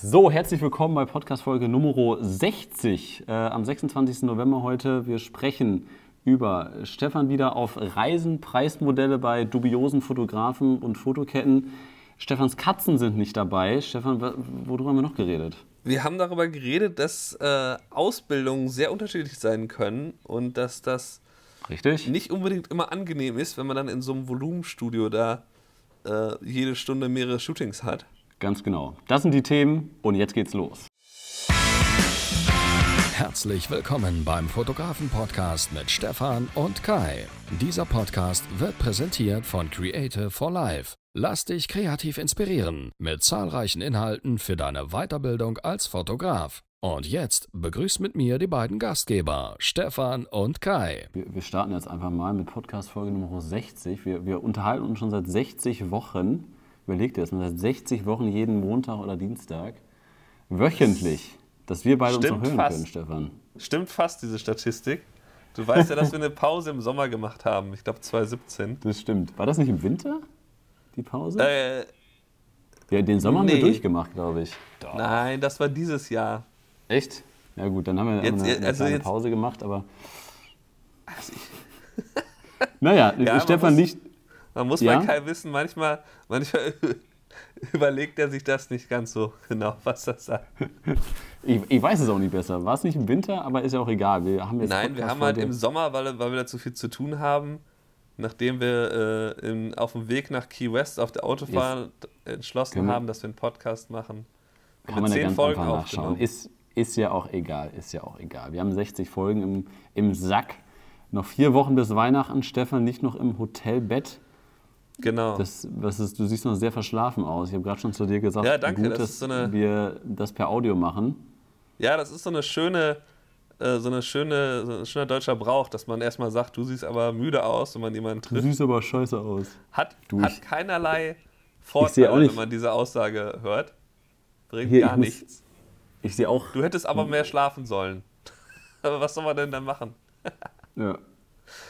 So, herzlich willkommen bei Podcast-Folge Nummer 60 äh, am 26. November heute. Wir sprechen über Stefan wieder auf Reisen, Preismodelle bei dubiosen Fotografen und Fotoketten. Stefans Katzen sind nicht dabei. Stefan, worüber haben wir noch geredet? Wir haben darüber geredet, dass äh, Ausbildungen sehr unterschiedlich sein können und dass das Richtig. nicht unbedingt immer angenehm ist, wenn man dann in so einem Volumenstudio da äh, jede Stunde mehrere Shootings hat. Ganz genau. Das sind die Themen und jetzt geht's los. Herzlich willkommen beim Fotografen-Podcast mit Stefan und Kai. Dieser Podcast wird präsentiert von Creative for Life. Lass dich kreativ inspirieren mit zahlreichen Inhalten für deine Weiterbildung als Fotograf. Und jetzt begrüßt mit mir die beiden Gastgeber, Stefan und Kai. Wir, wir starten jetzt einfach mal mit Podcast-Folge Nummer 60. Wir, wir unterhalten uns schon seit 60 Wochen. Überleg dir das mal, seit 60 Wochen jeden Montag oder Dienstag. Wöchentlich. Dass wir beide Stimmt uns noch hören fast. können, Stefan. Stimmt fast diese Statistik. Du weißt ja, dass wir eine Pause im Sommer gemacht haben. Ich glaube 2017. Das stimmt. War das nicht im Winter, die Pause? Äh, ja, den Sommer haben wir nee. durchgemacht, glaube ich. nein, das war dieses Jahr. Echt? Ja gut, dann haben wir Jetzt- eine, eine also jetzt- Pause gemacht, aber... naja, man Stefan nicht... Man muss Ja? bei Kai wissen, manchmal, manchmal überlegt er sich das nicht ganz so genau, was das sagt. Ich, ich weiß es auch nicht besser. War es nicht im Winter, aber ist ja auch egal. Wir haben jetzt Nein, wir haben halt im Sommer, weil, weil wir da zu viel zu tun haben, nachdem wir äh, in, auf dem Weg nach Key West auf der Autofahrt entschlossen Können haben, dass wir einen Podcast machen. Kann wir man zehn ganz Folgen einfach nachschauen. aufgenommen. Ist, ist ja auch egal, ist ja auch egal. Wir haben 60 Folgen im, im Sack. Noch vier Wochen bis Weihnachten. Stefan nicht noch im Hotelbett. Genau. Das, was ist, du siehst noch sehr verschlafen aus. Ich habe gerade schon zu dir gesagt, Ja, danke, gut, das dass so eine- wir das per Audio machen. ja, das ist so eine schöne, äh, so eine schöne, so ein schöner deutscher Brauch, dass man erstmal sagt, du siehst aber müde aus, wenn man jemanden Du trifft. siehst aber scheiße aus. Hat, Du, hat ich- keinerlei Vorteile, wenn man diese Aussage hört. Bringt Hier, ich gar muss- nichts. Ich sehe auch. Du hättest aber mehr schlafen sollen. aber was soll man denn dann machen? Ja.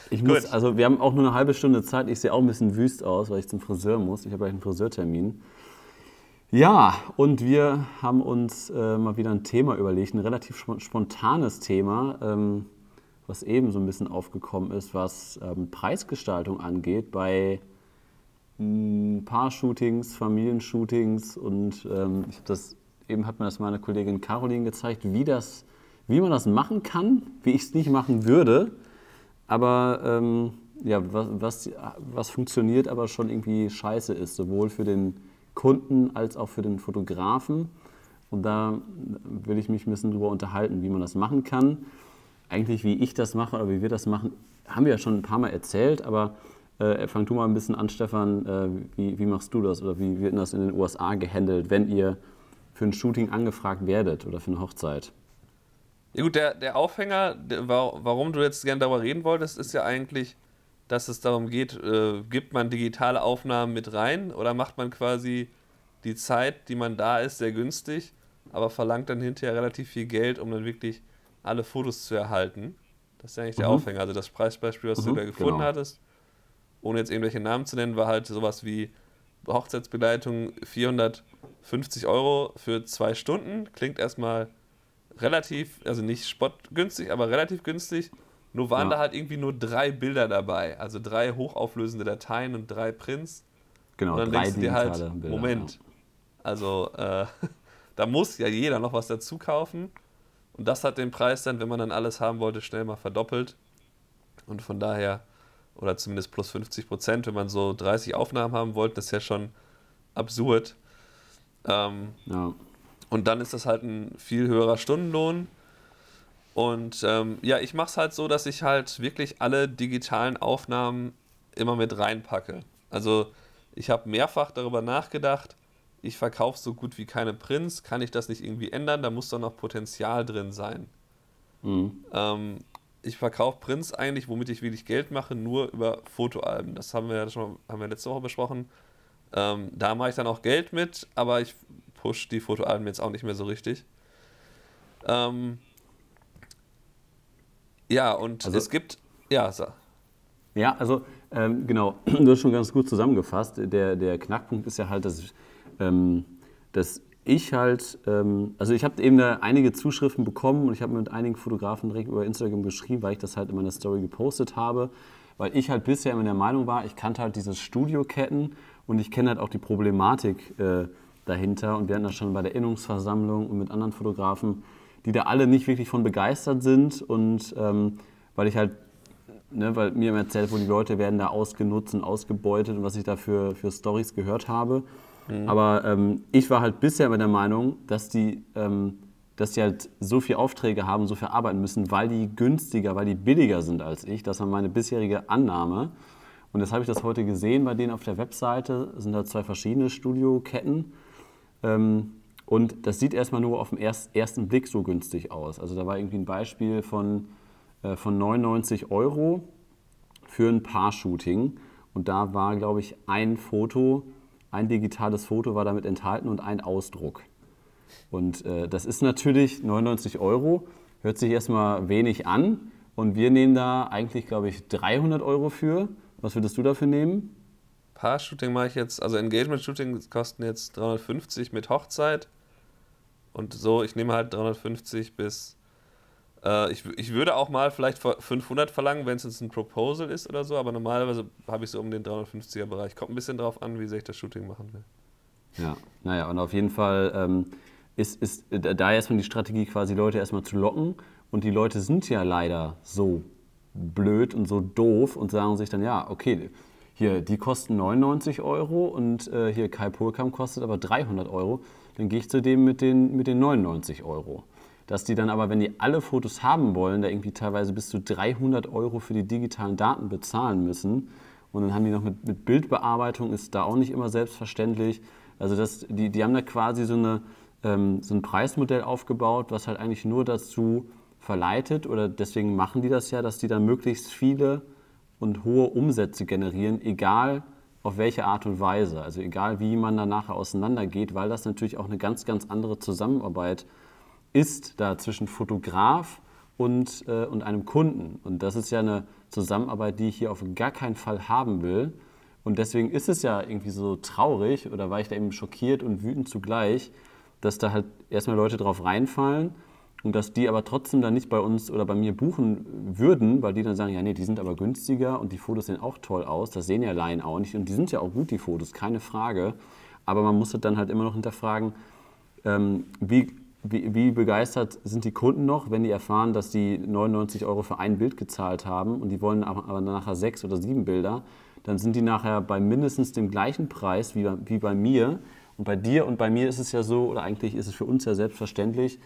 Ich muss, Gut. also wir haben auch nur eine halbe Stunde Zeit. Ich sehe auch ein bisschen wüst aus, weil ich zum Friseur muss. Ich habe gleich einen Friseurtermin. Ja, und wir haben uns äh, mal wieder ein Thema überlegt, ein relativ spon- spontanes Thema, ähm, was eben so ein bisschen aufgekommen ist, was ähm, Preisgestaltung angeht bei Paar-Shootings, Familienshootings und ähm, ich das, eben hat mir das meine Kollegin Caroline gezeigt, wie, das, wie man das machen kann, wie ich es nicht machen würde. Aber ähm, ja, was, was, was funktioniert, aber schon irgendwie scheiße ist, sowohl für den Kunden als auch für den Fotografen. Und da will ich mich ein bisschen drüber unterhalten, wie man das machen kann. Eigentlich, wie ich das mache oder wie wir das machen, haben wir ja schon ein paar Mal erzählt, aber äh, fang du mal ein bisschen an, Stefan. Äh, wie, wie machst du das oder wie wird das in den USA gehandelt, wenn ihr für ein Shooting angefragt werdet oder für eine Hochzeit? Ja gut, der, der Aufhänger, der, wa- warum du jetzt gerne darüber reden wolltest, ist ja eigentlich, dass es darum geht, äh, gibt man digitale Aufnahmen mit rein oder macht man quasi die Zeit, die man da ist, sehr günstig, aber verlangt dann hinterher relativ viel Geld, um dann wirklich alle Fotos zu erhalten. Das ist ja eigentlich der Mhm. Aufhänger. Also das Preisbeispiel, was du Mhm, da gefunden genau. hattest, ohne jetzt irgendwelche Namen zu nennen, war halt sowas wie Hochzeitsbegleitung 450 Euro für zwei Stunden. Klingt erstmal relativ, also nicht spottgünstig, aber relativ günstig. Nur waren Ja. da halt irgendwie nur drei Bilder dabei. Also drei hochauflösende Dateien und drei Prints. Genau, und dann drei denkst du dir halt, Bilder, Moment, also äh, da muss ja jeder noch was dazu kaufen. Und das hat den Preis dann, wenn man dann alles haben wollte, schnell mal verdoppelt. Und von daher, oder zumindest plus 50 Prozent, wenn man so 30 Aufnahmen haben wollte, das ist ja schon absurd. Ähm, Ja. Und dann ist das halt ein viel höherer Stundenlohn. Und ähm, ja, ich mache es halt so, dass ich halt wirklich alle digitalen Aufnahmen immer mit reinpacke. Also ich habe mehrfach darüber nachgedacht, ich verkaufe so gut wie keine Prints, kann ich das nicht irgendwie ändern? Da muss doch noch Potenzial drin sein. Mhm. Ähm, ich verkaufe Prints eigentlich, womit ich wirklich Geld mache, nur über Fotoalben. Das haben wir ja schon haben wir letzte Woche besprochen. Ähm, da mache ich dann auch Geld mit, aber ich push die Fotoalben jetzt auch nicht mehr so richtig. Ähm, ja, und Also- es gibt. Ja, so. Ja, also ähm, genau, du hast schon ganz gut zusammengefasst. Der, der Knackpunkt ist ja halt, dass, ähm, dass ich halt, ähm, also ich habe eben da einige Zuschriften bekommen und ich habe mit einigen Fotografen direkt über Instagram geschrieben, weil ich das halt in meiner Story gepostet habe, weil ich halt bisher immer der Meinung war, ich kannte halt diese Studioketten und ich kenne halt auch die Problematik äh, dahinter und wir hatten das schon bei der Innungsversammlung und mit anderen Fotografen, die da alle nicht wirklich von begeistert sind und ähm, weil ich halt Ne, weil mir erzählt wurde, die Leute werden da ausgenutzt und ausgebeutet und was ich da für, für Stories gehört habe. Mhm. Aber ähm, ich war halt bisher mit der Meinung, dass die, ähm, dass die halt so viele Aufträge haben, so viel arbeiten müssen, weil die günstiger, weil die billiger sind als ich. Das war meine bisherige Annahme. Und das habe ich das heute gesehen bei denen auf der Webseite. Es sind da zwei verschiedene Studioketten. Ähm, und das sieht erstmal nur auf den ersten Blick so günstig aus. Also da war irgendwie ein Beispiel von, äh, von 99 Euro für ein Paar-Shooting. Und da war, glaube ich, ein Foto ein digitales Foto war damit enthalten und ein Ausdruck. Und äh, das ist natürlich 99 Euro, hört sich erstmal wenig an. Und wir nehmen da eigentlich, glaube ich, 300 Euro für. Was würdest du dafür nehmen? Paar-Shooting mache ich jetzt, also Engagement-Shooting kosten jetzt 350 mit Hochzeit. Und so, ich nehme halt 350 bis äh, ich, ich würde auch mal vielleicht 500 verlangen, wenn es jetzt ein Proposal ist oder so, aber normalerweise habe ich so um den 350er Bereich. Kommt ein bisschen drauf an, wie sehr ich das Shooting machen will. Ja, naja, und auf jeden Fall ähm, ist, ist da erstmal die Strategie, quasi Leute erstmal zu locken. Und die Leute sind ja leider so blöd und so doof und sagen sich dann, ja, okay, hier, die kosten 99 Euro und äh, hier Kai Purkam kostet aber 300 Euro. Dann gehe ich zu dem mit den, mit den 99 Euro dass die dann aber, wenn die alle Fotos haben wollen, da irgendwie teilweise bis zu 300 Euro für die digitalen Daten bezahlen müssen. Und dann haben die noch mit, mit Bildbearbeitung, ist da auch nicht immer selbstverständlich. Also das, die, die haben da quasi so, eine, ähm, so ein Preismodell aufgebaut, was halt eigentlich nur dazu verleitet, oder deswegen machen die das ja, dass die dann möglichst viele und hohe Umsätze generieren, egal auf welche Art und Weise. Also egal, wie man da nachher auseinandergeht, weil das natürlich auch eine ganz, ganz andere Zusammenarbeit ist da zwischen Fotograf und, äh, und einem Kunden. Und das ist ja eine Zusammenarbeit, die ich hier auf gar keinen Fall haben will. Und deswegen ist es ja irgendwie so traurig oder war ich da eben schockiert und wütend zugleich, dass da halt erstmal Leute drauf reinfallen und dass die aber trotzdem dann nicht bei uns oder bei mir buchen würden, weil die dann sagen, ja nee, die sind aber günstiger und die Fotos sehen auch toll aus, das sehen ja Laien auch nicht und die sind ja auch gut, die Fotos, keine Frage. Aber man muss dann halt immer noch hinterfragen, ähm, wie wie, wie, begeistert sind die Kunden noch, wenn die erfahren, dass die 99 Euro für ein Bild gezahlt haben und die wollen aber nachher sechs oder sieben Bilder, dann sind die nachher bei mindestens dem gleichen Preis wie wie bei mir. Und bei dir und bei mir ist es ja so, oder eigentlich ist es für uns ja selbstverständlich,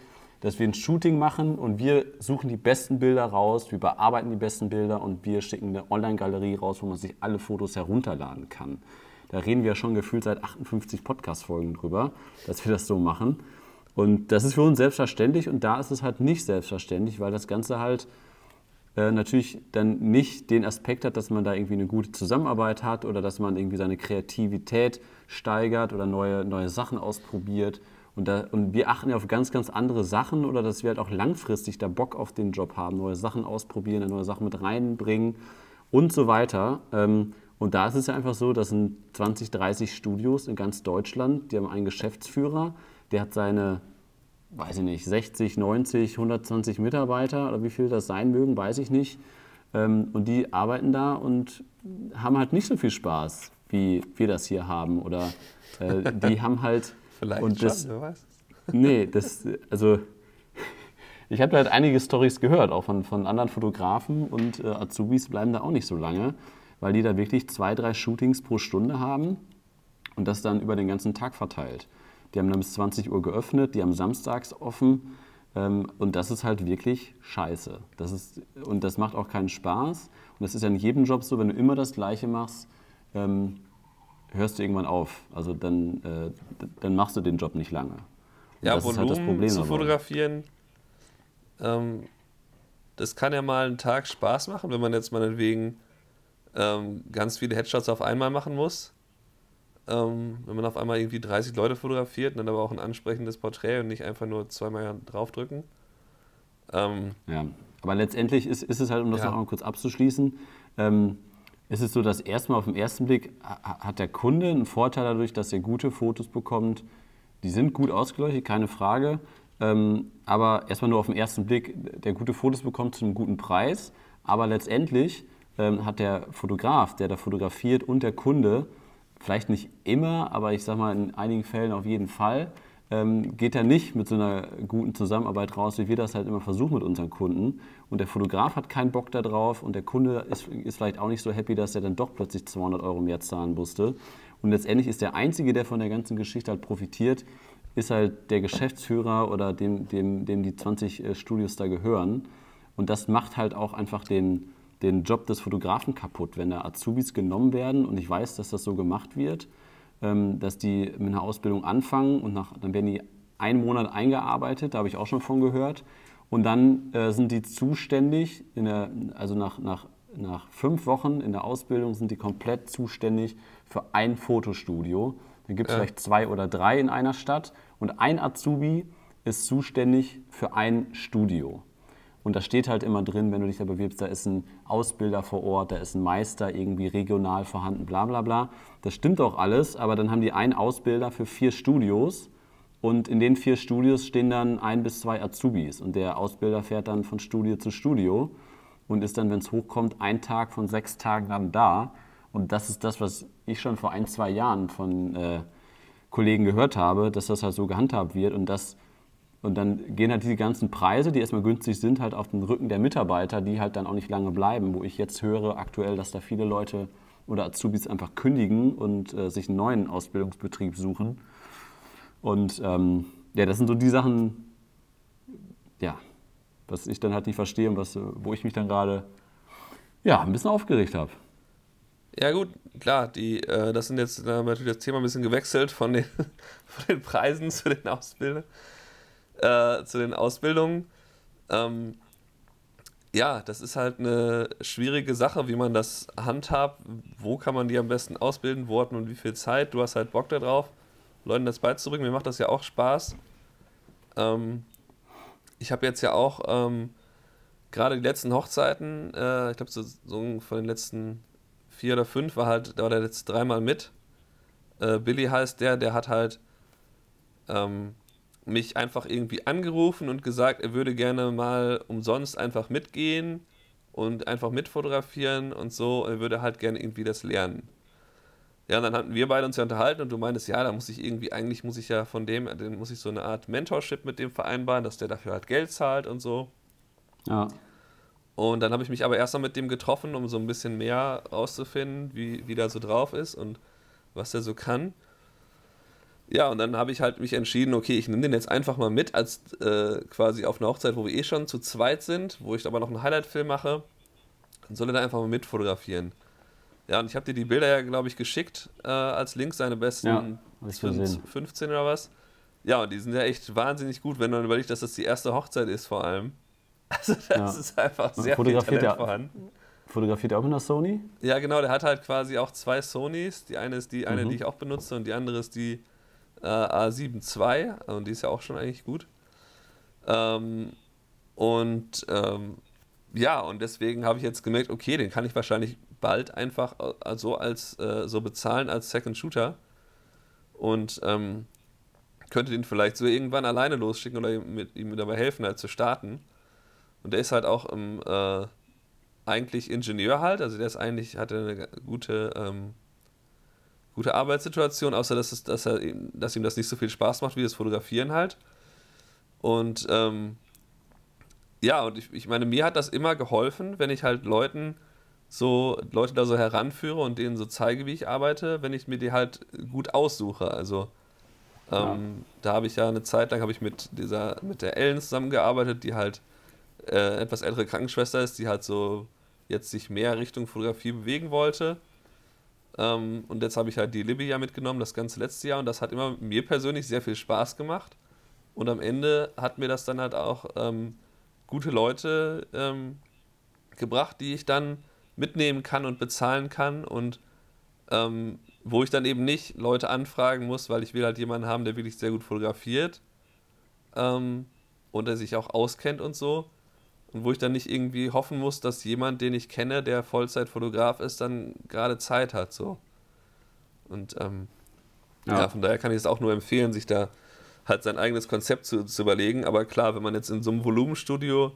dass wir ein Shooting machen und wir suchen die besten Bilder raus, wir bearbeiten die besten Bilder und wir schicken eine Online-Galerie raus, wo man sich alle Fotos herunterladen kann. Da reden wir schon gefühlt seit 58 Podcast-Folgen drüber, dass wir das so machen. Und das ist für uns selbstverständlich und da ist es halt nicht selbstverständlich, weil das Ganze halt äh, natürlich dann nicht den Aspekt hat, dass man da irgendwie eine gute Zusammenarbeit hat oder dass man irgendwie seine Kreativität steigert oder neue, neue Sachen ausprobiert. Und, da, und wir achten ja auf ganz, ganz andere Sachen oder dass wir halt auch langfristig da Bock auf den Job haben, neue Sachen ausprobieren, neue Sachen mit reinbringen und so weiter. Ähm, und da ist es ja einfach so, das sind 20, 30 Studios in ganz Deutschland, die haben einen Geschäftsführer, der hat seine, weiß ich nicht, 60, 90, 120 Mitarbeiter oder wie viel das sein mögen, weiß ich nicht. Ähm, und die arbeiten da und haben halt nicht so viel Spaß, wie wir das hier haben. Oder äh, die haben halt. Vielleicht und das, schon, wer weiß. Nee, das, also ich habe halt einige Stories gehört, auch von, von anderen Fotografen und äh, Azubis bleiben da auch nicht so lange, weil die da wirklich zwei, drei Shootings pro Stunde haben und das dann über den ganzen Tag verteilt. Die haben dann bis 20 Uhr geöffnet, die haben samstags offen. Ähm, und das ist halt wirklich scheiße. Das ist, und das macht auch keinen Spaß. Und das ist ja in jedem Job so, wenn du immer das Gleiche machst, ähm, hörst du irgendwann auf. Also dann, äh, dann machst du den Job nicht lange. Und ja, das Volumen ist halt das Problem zu fotografieren, ähm, das kann ja mal einen Tag Spaß machen, wenn man jetzt meinetwegen ähm, ganz viele Headshots auf einmal machen muss. Ähm, wenn man auf einmal irgendwie 30 Leute fotografiert und dann aber auch ein ansprechendes Porträt und nicht einfach nur zweimal draufdrücken. Ähm, ja, aber letztendlich ist, ist es halt, um das ja. noch mal kurz abzuschließen, ähm, ist es so, dass erstmal auf den ersten Blick hat der Kunde einen Vorteil dadurch, dass er gute Fotos bekommt, die sind gut ausgeleuchtet, keine Frage. Ähm, aber erstmal nur auf den ersten Blick, der gute Fotos bekommt zu einem guten Preis. Aber letztendlich ähm, hat der Fotograf, der da fotografiert und der Kunde, vielleicht nicht immer, aber ich sag mal in einigen Fällen auf jeden Fall, ähm, geht er nicht mit so einer guten Zusammenarbeit raus, wie wir das halt immer versuchen mit unseren Kunden. Und der Fotograf hat keinen Bock darauf und der Kunde ist, ist vielleicht auch nicht so happy, dass er dann doch plötzlich 200 Euro mehr zahlen musste. Und letztendlich ist der Einzige, der von der ganzen Geschichte halt profitiert, ist halt der Geschäftsführer oder dem, dem, dem die 20 äh, Studios da gehören. Und das macht halt auch einfach den, den Job des Fotografen kaputt, wenn da Azubis genommen werden. Und ich weiß, dass das so gemacht wird, dass die mit einer Ausbildung anfangen und nach, dann werden die einen Monat eingearbeitet, da habe ich auch schon von gehört. Und dann äh, sind die zuständig, der, also nach, nach, nach fünf Wochen in der Ausbildung sind die komplett zuständig für ein Fotostudio. Dann gibt es ja. vielleicht zwei oder drei in einer Stadt und ein Azubi ist zuständig für ein Studio. Und da steht halt immer drin, wenn du dich da bewirbst, da ist ein Ausbilder vor Ort, da ist ein Meister irgendwie regional vorhanden, bla bla bla. Das stimmt auch alles, aber dann haben die einen Ausbilder für vier Studios und in den vier Studios stehen dann ein bis zwei Azubis und der Ausbilder fährt dann von Studio zu Studio und ist dann, wenn es hochkommt, ein Tag von sechs Tagen dann da. Und das ist das, was ich schon vor ein, zwei Jahren von äh, Kollegen gehört habe, dass das halt so gehandhabt wird und das und dann gehen halt diese ganzen Preise, die erstmal günstig sind, halt auf den Rücken der Mitarbeiter, die halt dann auch nicht lange bleiben. Wo ich jetzt höre aktuell, dass da viele Leute oder Azubis einfach kündigen und äh, sich einen neuen Ausbildungsbetrieb suchen. Und ähm, ja, das sind so die Sachen, ja, was ich dann halt nicht verstehe und was, wo ich mich dann gerade ja, ein bisschen aufgeregt habe. Ja gut, klar, die, äh, das sind jetzt da haben wir natürlich das Thema ein bisschen gewechselt von den, von den Preisen zu den Ausbildern äh, zu den Ausbildungen. Ähm, ja, das ist halt eine schwierige Sache, wie man das handhabt. Wo kann man die am besten ausbilden? Wo hat man wie viel Zeit? Du hast halt Bock darauf, Leuten das beizubringen. Mir macht das ja auch Spaß. Ähm, ich habe jetzt ja auch ähm, gerade die letzten Hochzeiten, äh, ich glaube, so, so, von den letzten vier oder fünf war halt, da war der jetzt dreimal mit. Äh, Billy heißt der, der hat halt ähm, mich einfach irgendwie angerufen und gesagt, er würde gerne mal umsonst einfach mitgehen und einfach mitfotografieren und so. Er würde halt gerne irgendwie das lernen. Ja, und dann hatten wir beide uns ja unterhalten und du meintest, ja, da muss ich irgendwie, eigentlich muss ich ja von dem, dann muss ich so eine Art Mentorship mit dem vereinbaren, dass der dafür halt Geld zahlt und so. Ja. Und dann habe ich mich aber erst mal mit dem getroffen, um so ein bisschen mehr rauszufinden, wie, wie der so drauf ist und was er so kann. Ja, und dann habe ich halt mich entschieden, okay, ich nehme den jetzt einfach mal mit, als äh, quasi auf einer Hochzeit, wo wir eh schon zu zweit sind, wo ich aber noch einen Highlight-Film mache. Dann soll er da einfach mal mit fotografieren. Ja, und ich habe dir die Bilder ja, glaube ich, geschickt äh, als Link, seine besten ja, 15 oder was. Ja, und die sind ja echt wahnsinnig gut, wenn man überlegt, dass das die erste Hochzeit ist vor allem. Also das ja. ist einfach sehr viel Talent ja, vorhanden. Fotografiert er auch mit einer Sony? Ja, genau, der hat halt quasi auch zwei Sonys. Die eine ist die eine, mhm. die ich auch benutze und die andere ist die äh, A7 II, und die ist ja auch schon eigentlich gut. Ähm, und ähm, ja, und deswegen habe ich jetzt gemerkt, okay, den kann ich wahrscheinlich bald einfach äh, so als äh, so bezahlen als Second Shooter und ähm, könnte den vielleicht so irgendwann alleine losschicken oder ihm, mit, ihm dabei helfen, halt zu starten. Und der ist halt auch im, äh, eigentlich Ingenieur halt, also der ist eigentlich, hat eine gute ähm, gute Arbeitssituation, außer dass, es, dass, er, dass ihm das nicht so viel Spaß macht wie das Fotografieren halt. Und ähm, ja, und ich, ich meine, mir hat das immer geholfen, wenn ich halt Leuten so Leute da so heranführe und denen so zeige, wie ich arbeite, wenn ich mir die halt gut aussuche. Also ähm, ja. da habe ich ja eine Zeit lang habe ich mit dieser mit der Ellen zusammengearbeitet, die halt äh, etwas ältere Krankenschwester ist, die halt so jetzt sich mehr Richtung Fotografie bewegen wollte ähm, und jetzt habe ich halt die Libby ja mitgenommen, das ganze letzte Jahr. Und das hat immer mir persönlich sehr viel Spaß gemacht. Und am Ende hat mir das dann halt auch ähm, gute Leute ähm, gebracht, die ich dann mitnehmen kann und bezahlen kann. Und ähm, wo ich dann eben nicht Leute anfragen muss, weil ich will halt jemanden haben, der wirklich sehr gut fotografiert ähm, und der sich auch auskennt und so und wo ich dann nicht irgendwie hoffen muss, dass jemand, den ich kenne, der Vollzeitfotograf ist, dann gerade Zeit hat. So. Und ähm, ja. ja. von daher kann ich es auch nur empfehlen, sich da halt sein eigenes Konzept zu, zu überlegen. Aber klar, wenn man jetzt in so einem Volumenstudio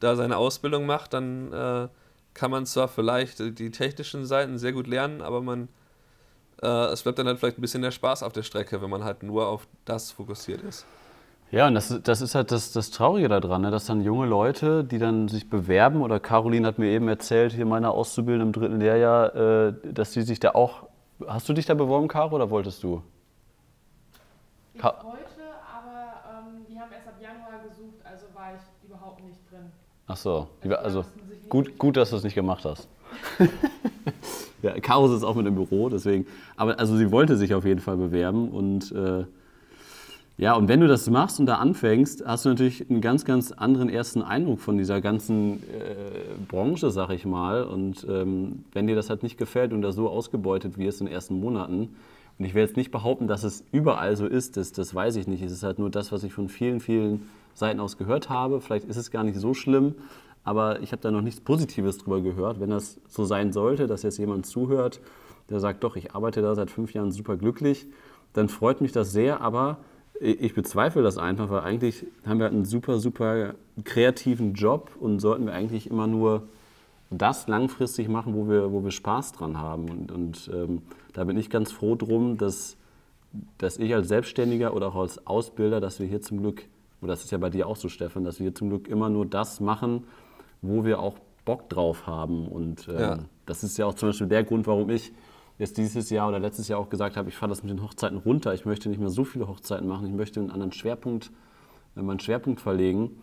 da seine Ausbildung macht, dann äh, kann man zwar vielleicht die technischen Seiten sehr gut lernen, aber man äh, es bleibt dann halt vielleicht ein bisschen der Spaß auf der Strecke, wenn man halt nur auf das fokussiert ist. Ja, und das, das ist halt das, das Traurige daran, ne? dass dann junge Leute, die dann sich bewerben, oder Caroline hat mir eben erzählt, hier meine Auszubildende im dritten Lehrjahr, äh, dass sie sich da auch. Hast du dich da beworben, Caro, oder wolltest du? Ich Ka wollte, aber ähm, die haben erst ab Januar gesucht, also war ich überhaupt nicht drin. Ach so, also, also gut, gut, dass du es nicht gemacht hast. ja, Caro ist auch mit im Büro, deswegen. Aber also sie wollte sich auf jeden Fall bewerben und. Äh, ja, und wenn du das machst und da anfängst, hast du natürlich einen ganz, ganz anderen ersten Eindruck von dieser ganzen äh, Branche, sag ich mal. Und ähm, wenn dir das halt nicht gefällt und da so ausgebeutet wirst in den ersten Monaten, und ich will jetzt nicht behaupten, dass es überall so ist, das, das weiß ich nicht. Es ist halt nur das, was ich von vielen, vielen Seiten aus gehört habe. Vielleicht ist es gar nicht so schlimm, aber ich habe da noch nichts Positives drüber gehört. Wenn das so sein sollte, dass jetzt jemand zuhört, der sagt, doch, ich arbeite da seit fünf Jahren super glücklich, dann freut mich das sehr, aber ich bezweifle das einfach, weil eigentlich haben wir einen super, super kreativen Job und sollten wir eigentlich immer nur das langfristig machen, wo wir, wo wir Spaß dran haben. Und, und ähm, da bin ich ganz froh drum, dass, dass ich als Selbstständiger oder auch als Ausbilder, dass wir hier zum Glück, oder das ist ja bei dir auch so, Stefan, dass wir hier zum Glück immer nur das machen, wo wir auch Bock drauf haben. Und ähm, ja. das ist ja auch zum Beispiel der Grund, warum ich jetzt dieses Jahr oder letztes Jahr auch gesagt habe, ich fahre das mit den Hochzeiten runter. Ich möchte nicht mehr so viele Hochzeiten machen. Ich möchte einen anderen Schwerpunkt, äh, meinen Schwerpunkt verlegen.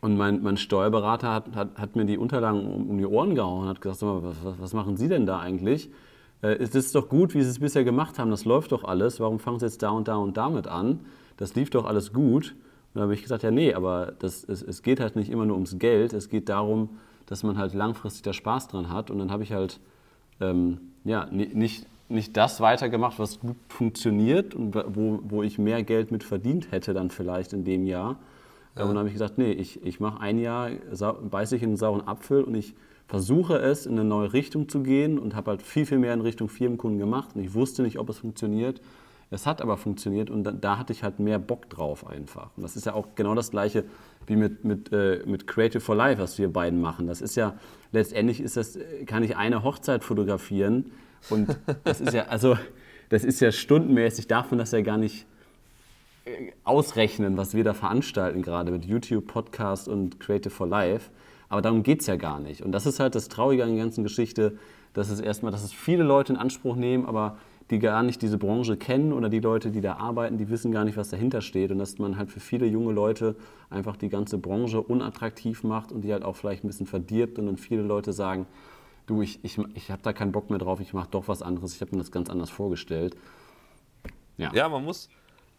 Und mein, mein Steuerberater hat, hat, hat, mir die Unterlagen um, um die Ohren gehauen und hat gesagt, was, was, was, machen Sie denn da eigentlich? Äh, es ist doch gut, wie Sie es bisher gemacht haben, das läuft doch alles. Warum fangen Sie jetzt da und da und damit an? Das lief doch alles gut. Und da habe ich gesagt, ja nee, aber das, es, es geht halt nicht immer nur ums Geld, es geht darum, dass man halt langfristig da Spaß dran hat. Und dann habe ich halt ähm, ja, nicht, nicht das weitergemacht, was gut funktioniert und wo, wo ich mehr Geld mit verdient hätte dann vielleicht in dem Jahr. Ja. Und dann habe ich gesagt, nee, ich, ich mache ein Jahr, beiße ich in einen sauren Apfel und ich versuche es in eine neue Richtung zu gehen und habe halt viel, viel mehr in Richtung Firmenkunden gemacht und ich wusste nicht, ob es funktioniert. Es hat aber funktioniert und da, da, hatte ich halt mehr Bock drauf einfach. Und das ist ja auch genau das Gleiche wie mit, mit, äh, mit Creative for Life, was wir beiden machen. Das ist ja, letztendlich ist das, kann ich eine Hochzeit fotografieren und das ist ja, also, das ist ja stundenmäßig, darf man das ja gar nicht äh, ausrechnen, was wir da veranstalten, gerade mit YouTube, Podcast und Creative for Life. Aber darum geht es ja gar nicht. Und das ist halt das Traurige an der ganzen Geschichte, dass es erstmal, dass es viele Leute in Anspruch nehmen, aber die gar nicht diese Branche kennen oder die Leute, die da arbeiten, die wissen gar nicht, was dahinter steht. Und dass man halt für viele junge Leute einfach die ganze Branche unattraktiv macht und die halt auch vielleicht ein bisschen verdirbt und dann viele Leute sagen, du, ich, ich, ich habe da keinen Bock mehr drauf, ich mache doch was anderes, ich habe mir das ganz anders vorgestellt. Ja, ja man muss,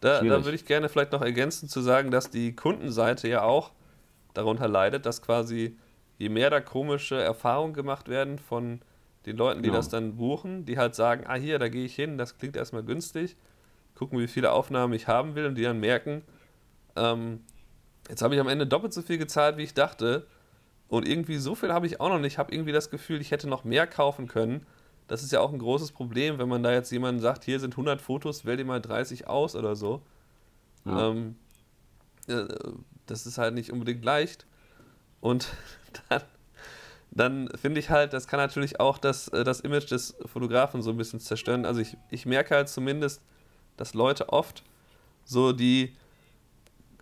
da, da würde ich gerne vielleicht noch ergänzen zu sagen, dass die Kundenseite ja auch darunter leidet, dass quasi je mehr da komische Erfahrungen gemacht werden von den Leuten, die genau. das dann buchen, die halt sagen, ah hier, da gehe ich hin, das klingt erstmal günstig, gucken, wie viele Aufnahmen ich haben will und die dann merken, ähm, jetzt habe ich am Ende doppelt so viel gezahlt, wie ich dachte und irgendwie so viel habe ich auch noch nicht. Ich habe irgendwie das Gefühl, ich hätte noch mehr kaufen können. Das ist ja auch ein großes Problem, wenn man da jetzt jemanden sagt, hier sind 100 Fotos, wähl dir mal 30 aus oder so. Ja. Ähm, äh, das ist halt nicht unbedingt leicht. Und dann dann finde ich halt, das kann natürlich auch das, äh, das Image des Fotografen so ein bisschen zerstören. Also ich, ich merke halt zumindest, dass Leute oft so die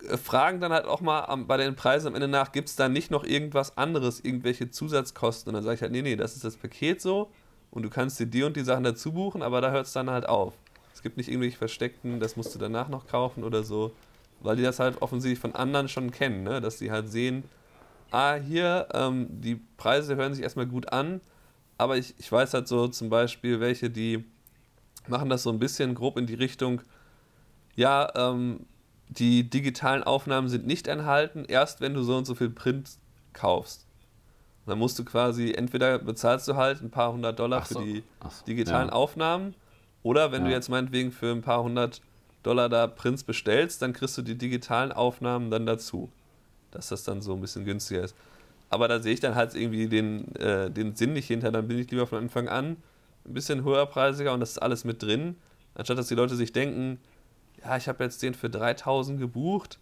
äh, fragen dann halt auch mal bei den Preisen am Ende nach, gibt es da nicht noch irgendwas anderes, irgendwelche Zusatzkosten? Und dann sage ich halt, nee, nee, das ist das Paket so und du kannst dir die und die Sachen dazu buchen, aber da hört es dann halt auf. Es gibt nicht irgendwelche versteckten, das musst du danach noch kaufen oder so, weil die das halt offensichtlich von anderen schon kennen, ne? dass sie halt sehen, ah, hier, ähm, die Preise hören sich erstmal gut an, aber ich, ich weiß halt so zum Beispiel welche, die machen das so ein bisschen grob in die Richtung, ja, ähm, die digitalen Aufnahmen sind nicht enthalten, erst wenn du so und so viel Print kaufst. Und dann musst du quasi, entweder bezahlst du halt ein paar hundert Dollar so. für die so. digitalen ja. Aufnahmen, oder wenn ja. du jetzt meinetwegen für ein paar hundert Dollar da Prints bestellst, dann kriegst du die digitalen Aufnahmen dann dazu dass das dann so ein bisschen günstiger ist. Aber da sehe ich dann halt irgendwie den, äh, den Sinn nicht hinter. Dann bin ich lieber von Anfang an ein bisschen höherpreisiger und das ist alles mit drin, anstatt dass die Leute sich denken, ja, ich habe jetzt den für 3000 gebucht.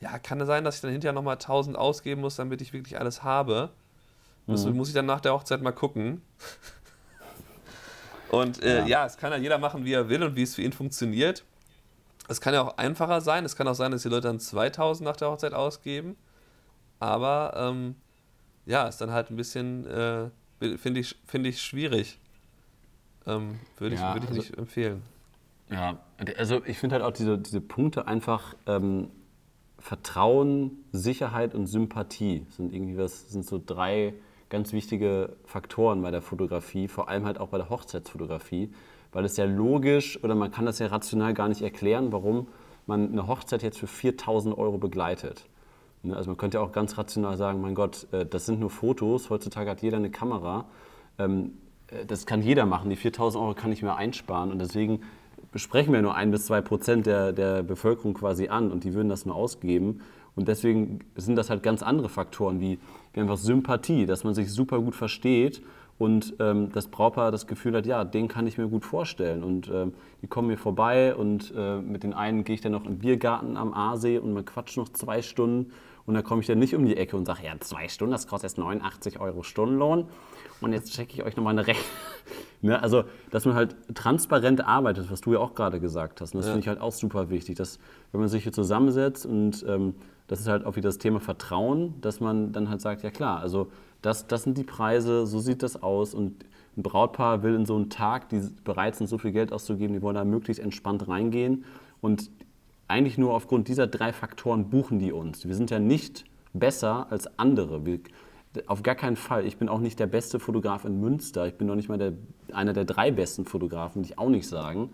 Ja, kann es sein, dass ich dann hinterher nochmal 1000 ausgeben muss, damit ich wirklich alles habe. Das Mhm. muss ich dann nach der Hochzeit mal gucken. Und äh, Ja. ja. es kann ja jeder machen, wie er will und wie es für ihn funktioniert. Es kann ja auch einfacher sein. Es kann auch sein, dass die Leute dann 2000 nach der Hochzeit ausgeben. Aber ähm, ja, ist dann halt ein bisschen, äh, finde ich, finde ich schwierig. Ähm, Würde ich, Ja, würde ich also- nicht empfehlen. Ja, also ich finde halt auch diese, diese Punkte einfach ähm, Vertrauen, Sicherheit und Sympathie sind irgendwie was, sind so drei ganz wichtige Faktoren bei der Fotografie, vor allem halt auch bei der Hochzeitsfotografie, weil es ja logisch oder man kann das ja rational gar nicht erklären, warum man eine Hochzeit jetzt für 4000 Euro begleitet. Ne, Also man könnte ja auch ganz rational sagen, mein Gott, äh, das sind nur Fotos, heutzutage hat jeder eine Kamera. Ähm, äh, Das kann jeder machen, die 4000 Euro kann ich mir einsparen und deswegen besprechen wir nur ein bis zwei Prozent der, der Bevölkerung quasi an und die würden das nur ausgeben. Und deswegen sind das halt ganz andere Faktoren wie, wie einfach Sympathie, dass man sich super gut versteht und ähm, das Brautpaar das Gefühl hat, ja, den kann ich mir gut vorstellen. Und ähm, die kommen mir vorbei und äh, mit den einen gehe ich dann noch im Biergarten am Aasee und man quatscht noch zwei Stunden und dann komme ich dann nicht um die Ecke und sage, ja, zwei Stunden, das kostet jetzt 89 Euro Stundenlohn und jetzt checke ich euch nochmal eine Rechnung. ne? Also, dass man halt transparent arbeitet, was du ja auch gerade gesagt hast. Und das Ja. finde ich halt auch super wichtig, dass wenn man sich hier zusammensetzt und ähm, das ist halt auch wieder das Thema Vertrauen, dass man dann halt sagt, ja klar, also das, das sind die Preise, so sieht das aus und ein Brautpaar will in so einen Tag, die bereit sind, so viel Geld auszugeben, die wollen da möglichst entspannt reingehen und eigentlich nur aufgrund dieser drei Faktoren buchen die uns. Wir sind ja nicht besser als andere. Wir, auf gar keinen Fall. Ich bin auch nicht der beste Fotograf in Münster. Ich bin noch nicht mal der, einer der drei besten Fotografen, würde ich auch nicht sagen.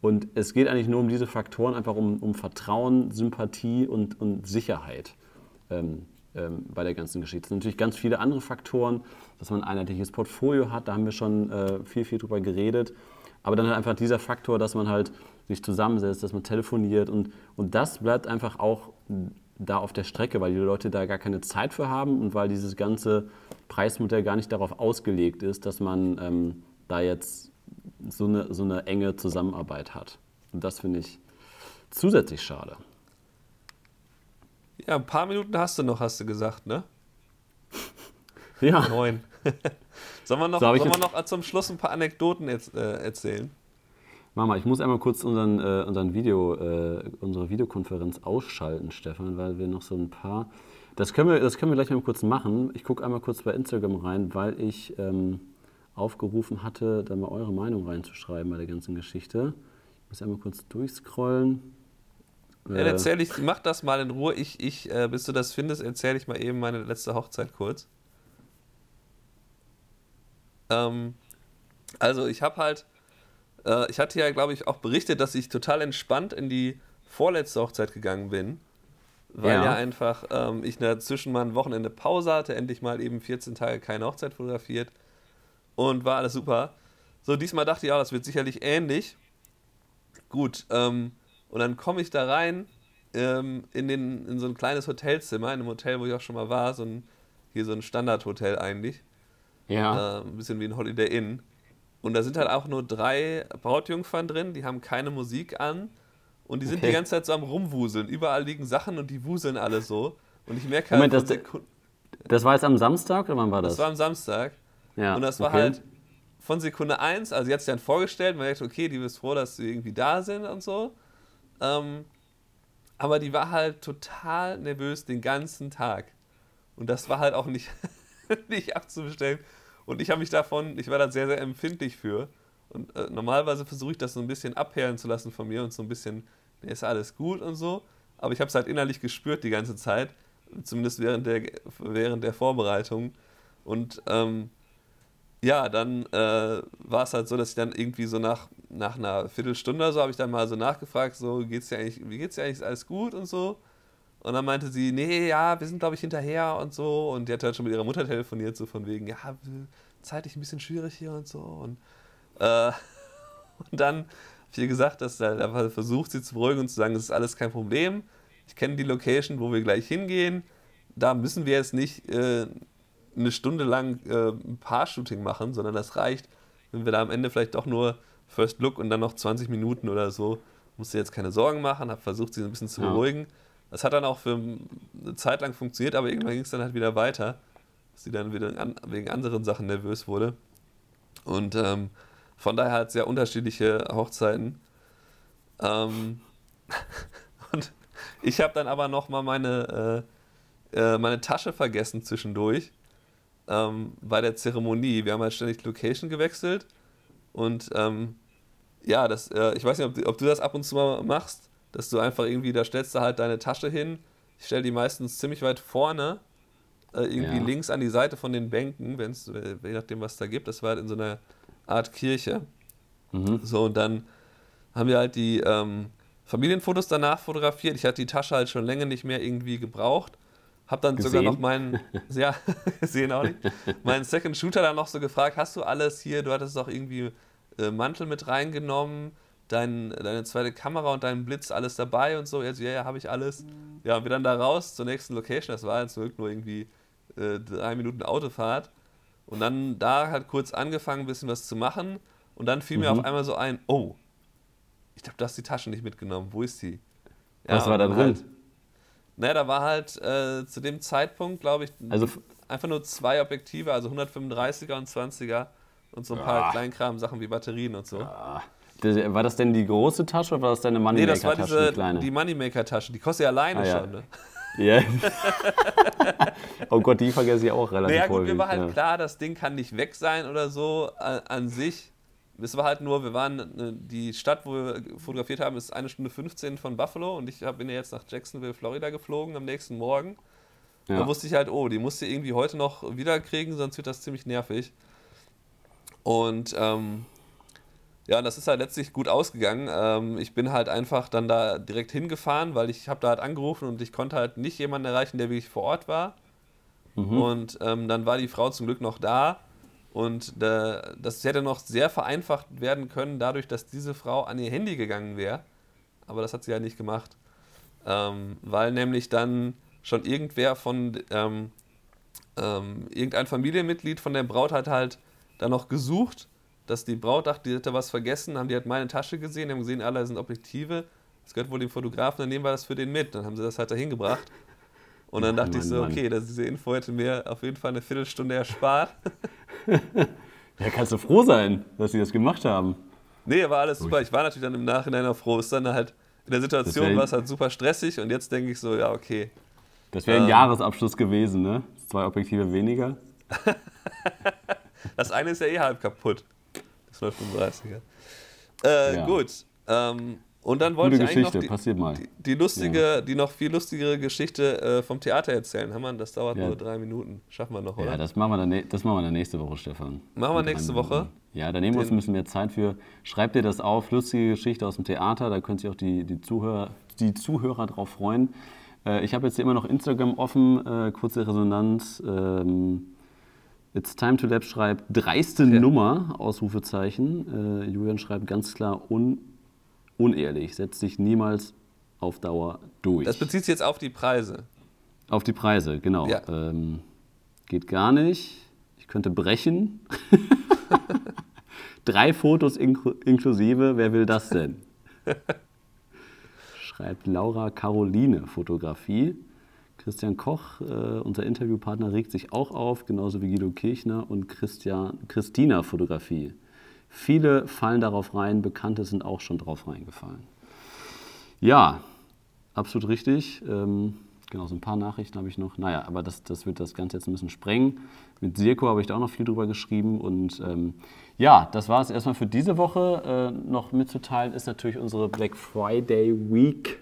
Und es geht eigentlich nur um diese Faktoren, einfach um, um Vertrauen, Sympathie und, und Sicherheit ähm, ähm, bei der ganzen Geschichte. Es sind natürlich ganz viele andere Faktoren, dass man ein einheitliches Portfolio hat, da haben wir schon äh, viel, viel drüber geredet. Aber dann halt einfach dieser Faktor, dass man halt sich zusammensetzt, dass man telefoniert und, und das bleibt einfach auch da auf der Strecke, weil die Leute da gar keine Zeit für haben und weil dieses ganze Preismodell gar nicht darauf ausgelegt ist, dass man ähm, da jetzt so eine, so eine enge Zusammenarbeit hat. Und das finde ich zusätzlich schade. Ja, ein paar Minuten hast du noch, hast du gesagt, ne? Ja, Neun. sollen wir noch, So, sollen wir noch zum Schluss ein paar Anekdoten jetzt, äh, erzählen? Mama, ich muss einmal kurz unseren, äh, unseren Video, äh, unsere Videokonferenz ausschalten, Stefan, weil wir noch so ein paar. Das können wir, das können wir gleich mal kurz machen. Ich gucke einmal kurz bei Instagram rein, weil ich ähm, aufgerufen hatte, da mal eure Meinung reinzuschreiben bei der ganzen Geschichte. Ich muss einmal kurz durchscrollen. Dann erzähl ich, mach das mal in Ruhe. Ich, ich äh, bis du das findest, erzähle ich mal eben meine letzte Hochzeit kurz. Ähm, also ich habe halt, äh, ich hatte ja, glaube ich, auch berichtet, dass ich total entspannt in die vorletzte Hochzeit gegangen bin. Weil ja, Ja. einfach ähm, ich dazwischen mal ein Wochenende Pause hatte, endlich mal eben 14 Tage keine Hochzeit fotografiert und war alles super. So, diesmal dachte ich, ja, das wird sicherlich ähnlich. Gut, ähm, und dann komme ich da rein ähm, in, den, in so ein kleines Hotelzimmer, in einem Hotel, wo ich auch schon mal war, so ein, hier so ein Standardhotel eigentlich. ja. Äh, ein bisschen wie ein Holiday Inn. Und da sind halt auch nur drei Brautjungfern drin, die haben keine Musik an und die sind Okay. die ganze Zeit so am Rumwuseln. Überall liegen Sachen und die wuseln alle so. Und ich merke Moment, halt, von das- Das war jetzt am Samstag oder wann war das? das war am Samstag. ja, Und das war okay. halt von Sekunde 1, also sie hat sich dann vorgestellt, man dachte, okay, die bist froh, dass sie irgendwie da sind und so. Ähm, aber die war halt total nervös den ganzen Tag. Und das war halt auch nicht, nicht abzubestellen. Und ich habe mich davon, ich war da sehr, sehr empfindlich für. Und äh, normalerweise versuche ich das so ein bisschen abperlen zu lassen von mir und so ein bisschen, nee, ist alles gut und so. Aber ich habe es halt innerlich gespürt die ganze Zeit, zumindest während der, während der Vorbereitung. Und ähm, ja, dann äh, war es halt so, dass ich dann irgendwie so nach, nach einer Viertelstunde oder so habe ich dann mal so nachgefragt, so geht's dir eigentlich, wie geht's dir eigentlich, ist alles gut und so. Und dann meinte sie, nee, ja, wir sind glaube ich hinterher und so. Und die hat halt schon mit ihrer Mutter telefoniert, so von wegen, ja, zeitlich ein bisschen schwierig hier und so. Und, äh, und dann habe ich ihr gesagt, dass er einfach versucht, sie zu beruhigen und zu sagen, das ist alles kein Problem. Ich kenne die Location, wo wir gleich hingehen. Da müssen wir jetzt nicht äh, eine Stunde lang äh, ein Paar-Shooting machen, sondern das reicht, wenn wir da am Ende vielleicht doch nur First Look und dann noch 20 Minuten oder so musst dir jetzt keine Sorgen machen, habe versucht, sie ein bisschen zu beruhigen. Das hat dann auch für eine Zeit lang funktioniert, aber irgendwann ging es dann halt wieder weiter, dass sie dann wieder an, wegen anderen Sachen nervös wurde. Und ähm, von daher hat es sehr unterschiedliche Hochzeiten. Ähm, und ich habe dann aber noch mal meine, äh, äh, meine Tasche vergessen zwischendurch ähm, bei der Zeremonie. Wir haben halt ständig Location gewechselt und ähm, ja, das, äh, ich weiß nicht, ob du, ob du das ab und zu mal machst, dass du einfach irgendwie, da stellst du halt deine Tasche hin. Ich stelle die meistens ziemlich weit vorne, äh, irgendwie ja. links an die Seite von den Bänken, wenn's, je nachdem, was da gibt. Das war halt in so einer Art Kirche. Mhm. So, und dann haben wir halt die ähm, Familienfotos danach fotografiert. Ich hatte die Tasche halt schon länger nicht mehr irgendwie gebraucht. Hab dann gesehen? sogar noch meinen, ja, gesehen auch nicht, meinen Second Shooter dann noch so gefragt, hast du alles hier, du hattest doch irgendwie äh, Mantel mit reingenommen, dein, deine zweite Kamera und deinen Blitz, alles dabei und so. Er so, ja, ja, habe ich alles. Ja, und wir dann da raus zur nächsten Location, das war jetzt nur irgendwie äh, drei Minuten Autofahrt. Und dann da hat kurz angefangen, ein bisschen was zu machen. Und dann fiel mhm. mir auf einmal so ein, oh, ich glaube, du hast die Tasche nicht mitgenommen. Wo ist die? Ja, was war da drin? Halt, naja, da war halt äh, zu dem Zeitpunkt, glaube ich, also, einfach nur zwei Objektive, also 135er und 20er und so ein paar ah. Kleinkram-Sachen wie Batterien und so. Ah. War das denn die große Tasche oder war das deine Moneymaker-Tasche? Nee, das war diese, die, kleine? die Moneymaker-Tasche. Die kostet ja alleine ah, ja. schon. Ne? Ja. oh Gott, die vergesse ich auch relativ naja, gut, mir war halt ja. klar, das Ding kann nicht weg sein oder so an, an sich. Es war halt nur, wir waren, äh, die Stadt, wo wir fotografiert haben, ist eine Stunde 15 von Buffalo und ich bin ja jetzt nach Jacksonville, Florida geflogen am nächsten Morgen. Ja. Da wusste ich halt, oh, die musst du irgendwie heute noch wiederkriegen, sonst wird das ziemlich nervig. Und ähm, ja, das ist halt letztlich gut ausgegangen. Ähm, ich bin halt einfach dann da direkt hingefahren, weil ich habe da halt angerufen und ich konnte halt nicht jemanden erreichen, der wirklich vor Ort war. Mhm. Und ähm, dann war die Frau zum Glück noch da und äh, das hätte noch sehr vereinfacht werden können, dadurch, dass diese Frau an ihr Handy gegangen wäre. Aber das hat sie ja halt nicht gemacht. Ähm, weil nämlich dann schon irgendwer von, ähm, ähm, irgendein Familienmitglied von der Braut hat halt dann noch gesucht, dass die Braut dachte, die hätte was vergessen, haben die halt meine Tasche gesehen, haben gesehen, alle sind Objektive. Das gehört wohl dem Fotografen, dann nehmen wir das für den mit. Dann haben sie das halt dahin gebracht. Und dann dachte Mann, ich so, okay, dass diese Info hätte mir auf jeden Fall eine Viertelstunde erspart. ja, kannst du froh sein, dass sie das gemacht haben. Nee, war alles super. Ich war natürlich dann im Nachhinein auch froh. Ist dann halt in der Situation war es halt super stressig und jetzt denke ich so, ja, okay. Das wäre ein ähm, Jahresabschluss gewesen, ne? Zwei Objektive weniger. das eine ist ja eh halb kaputt. Das 135er. Äh, ja. Gut. Ähm, und dann wollte Gute ich eigentlich Geschichte, noch die, die, die lustige, ja. die noch viel lustigere Geschichte äh, vom Theater erzählen. Hammer, das dauert ja. nur drei Minuten. Schaffen wir noch, oder? Ja, das machen wir dann, das machen wir dann nächste Woche, Stefan. Machen wir nächste Woche? Ja, da nehmen wir uns ein bisschen mehr Zeit für. Schreibt dir das auf, lustige Geschichte aus dem Theater, da können sich auch die, die, Zuhörer, die Zuhörer drauf freuen. Äh, ich habe jetzt hier immer noch Instagram offen, äh, kurze Resonanz. Ähm, It's Time to Lab schreibt dreiste ja. Nummer, Ausrufezeichen. Äh, Julian schreibt ganz klar un unehrlich, setzt sich niemals auf Dauer durch. Das bezieht sich jetzt auf die Preise. Auf die Preise, genau. Ja. Ähm, geht gar nicht. Ich könnte brechen. Drei Fotos inkl inklusive, wer will das denn? Schreibt Laura Caroline Fotografie. Christian Koch, äh, unser Interviewpartner, regt sich auch auf, genauso wie Guido Kirchner und Christian, Christina Fotografie. Viele fallen darauf rein, Bekannte sind auch schon drauf reingefallen. Ja, absolut richtig. Ähm, genau, so ein paar Nachrichten habe ich noch. Naja, aber das, das wird das Ganze jetzt ein bisschen sprengen. Mit Sirko habe ich da auch noch viel drüber geschrieben. Und ähm, ja, das war es erstmal für diese Woche. Äh, noch mitzuteilen ist natürlich unsere Black Friday Week,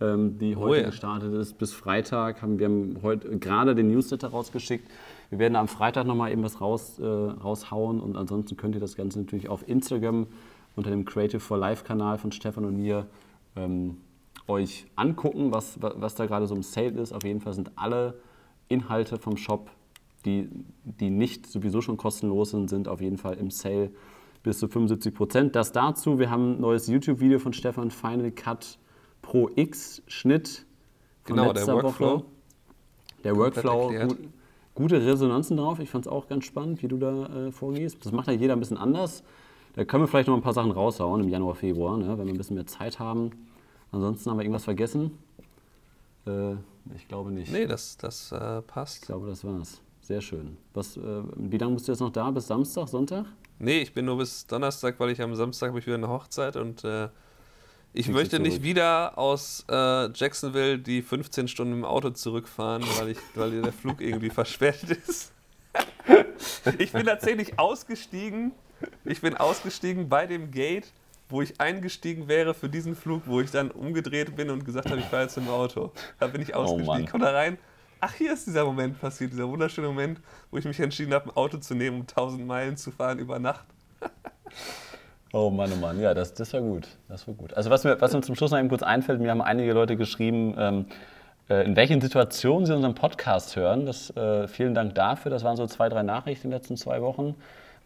ähm, die heute oh ja. gestartet ist. Bis Freitag haben wir haben heute gerade den Newsletter rausgeschickt. Wir werden am Freitag nochmal eben was raus, äh, raushauen und ansonsten könnt ihr das Ganze natürlich auf Instagram unter dem Creative for Life Kanal von Stefan und mir ähm, euch angucken, was, was da gerade so im Sale ist. Auf jeden Fall sind alle Inhalte vom Shop, die, die nicht sowieso schon kostenlos sind, sind auf jeden Fall im Sale bis zu 75 Prozent. Das dazu, wir haben ein neues YouTube-Video von Stefan, Final Cut Pro X Schnitt von genau, letzter der Workflow. Woche. Der Workflow, gut, gute Resonanzen drauf. Ich fand es auch ganz spannend, wie du da äh, vorgehst. Das macht ja jeder ein bisschen anders. Da können wir vielleicht noch ein paar Sachen raushauen im Januar, Februar, ne, wenn wir ein bisschen mehr Zeit haben. Ansonsten haben wir irgendwas vergessen. Äh, ich glaube nicht. Nee, das, das äh, passt. Ich glaube, das war's. Sehr schön. Was, äh, wie lange bist du jetzt noch da? Bis Samstag, Sonntag? Nee, ich bin nur bis Donnerstag, weil ich am Samstag habe ich wieder eine Hochzeit und äh, ich du möchte nicht wieder aus äh, Jacksonville die 15 Stunden im Auto zurückfahren, weil, ich, weil der Flug irgendwie verspätet ist. ich bin tatsächlich ausgestiegen. Ich bin ausgestiegen bei dem Gate, wo ich eingestiegen wäre für diesen Flug, wo ich dann umgedreht bin und gesagt habe, ich fahre jetzt im Auto. Da bin ich ausgestiegen, Mann. komme da rein. Ach, hier ist dieser Moment passiert, dieser wunderschöne Moment, wo ich mich entschieden habe, ein Auto zu nehmen, um 1000 Meilen zu fahren über Nacht. Oh Mann, oh Mann, ja, das, das war gut. Das war gut. Also was mir, was mir zum Schluss noch eben kurz einfällt, mir haben einige Leute geschrieben, ähm, äh, in welchen Situationen sie unseren Podcast hören. Das, äh, vielen Dank dafür. Das waren so zwei, drei Nachrichten in den letzten zwei Wochen.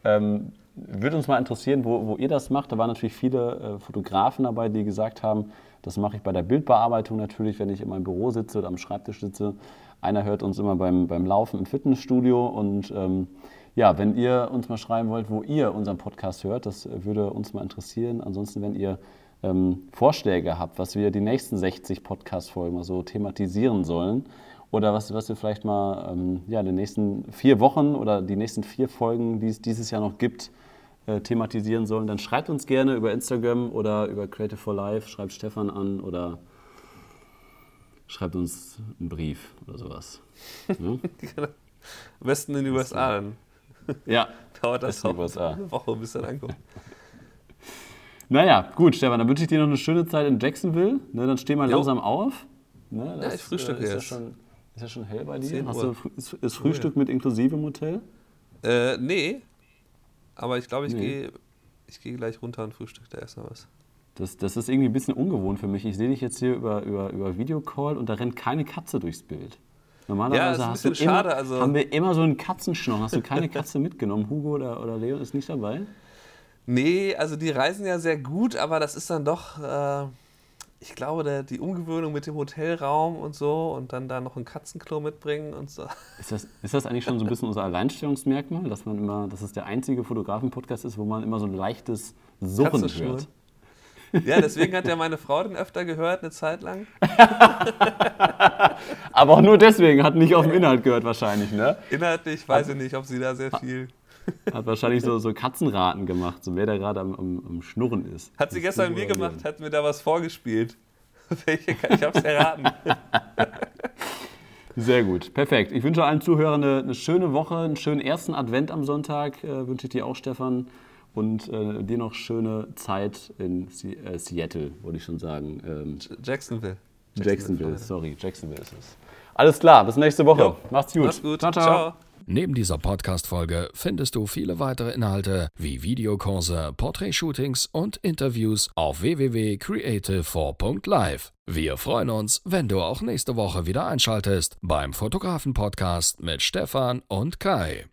Ähm, würde uns mal interessieren, wo, wo ihr das macht. Da waren natürlich viele äh, Fotografen dabei, die gesagt haben, das mache ich bei der Bildbearbeitung natürlich, wenn ich in meinem Büro sitze oder am Schreibtisch sitze. Einer hört uns immer beim, beim Laufen im Fitnessstudio und ähm, ja, wenn ihr uns mal schreiben wollt, wo ihr unseren Podcast hört, das würde uns mal interessieren. Ansonsten, wenn ihr ähm, Vorschläge habt, was wir die nächsten 60 Podcast-Folgen mal so thematisieren sollen oder was, was wir vielleicht mal ähm, ja, in den nächsten vier Wochen oder die nächsten vier Folgen, die es dieses Jahr noch gibt, äh, thematisieren sollen, dann schreibt uns gerne über Instagram oder über Creative for Life, schreibt Stefan an oder schreibt uns einen Brief oder sowas. Ja, Am besten in die USA, dann ja. dauert das auch USA. eine Woche, bis dann ankommt. Naja, gut, Stefan, dann wünsche ich dir noch eine schöne Zeit in Jacksonville. Ne, dann steh mal Jo. langsam auf. Ne, das, ich frühstücke äh, ist ja schon Ist ja schon hell bei dir? 10 Hast du, ist, ist Frühstück mit inklusive im Hotel? Äh, nee. Aber ich glaube, ich Nee. gehe ich gehe gleich runter und frühstück da erstmal was. Das, das ist irgendwie ein bisschen ungewohnt für mich. Ich sehe dich jetzt hier über, über, über Videocall und da rennt keine Katze durchs Bild. Normalerweise Ja, hast du bisschen immer, schade, also- haben wir immer so einen Katzenschnorren. Hast du keine Katze mitgenommen? Hugo oder, oder Leon ist nicht dabei? Nee, also die reisen ja sehr gut, aber das ist dann doch, äh, ich glaube, der, die Umgewöhnung mit dem Hotelraum und so und dann da noch ein Katzenklo mitbringen und so. Ist das, ist das eigentlich schon so ein bisschen unser Alleinstellungsmerkmal, dass man immer, dass es der einzige Fotografen-Podcast ist, wo man immer so ein leichtes Surren hört? Ja, deswegen hat ja meine Frau den öfter gehört, eine Zeit lang. Aber auch nur deswegen, hat nicht auf den Inhalt gehört wahrscheinlich, ne? Inhaltlich weiß ich nicht, ob sie da sehr viel. Hat wahrscheinlich so, so Katzenraten gemacht, so wer da gerade am, am, am Schnurren ist. Hat sie Das gestern mir gemacht, hat mir da was vorgespielt. Welche kann ich hab's erraten. Sehr gut, perfekt. Ich wünsche allen Zuhörern eine, eine schöne Woche, einen schönen ersten Advent am Sonntag. Äh, wünsche ich dir auch, Stefan. Und äh, dir noch schöne Zeit in Se äh, Seattle, wollte ich schon sagen. Ähm, Jacksonville. Jacksonville, sorry, Jacksonville ist es. Alles klar, bis nächste Woche. Jo, Macht's gut. Mach's gut. Ciao, ciao. ciao. Neben dieser Podcast-Folge findest du viele weitere Inhalte wie Videokurse, Porträtshootings und Interviews auf www.creative4.live. Wir freuen uns, wenn du auch nächste Woche wieder einschaltest beim Fotografen-Podcast mit Stefan und Kai.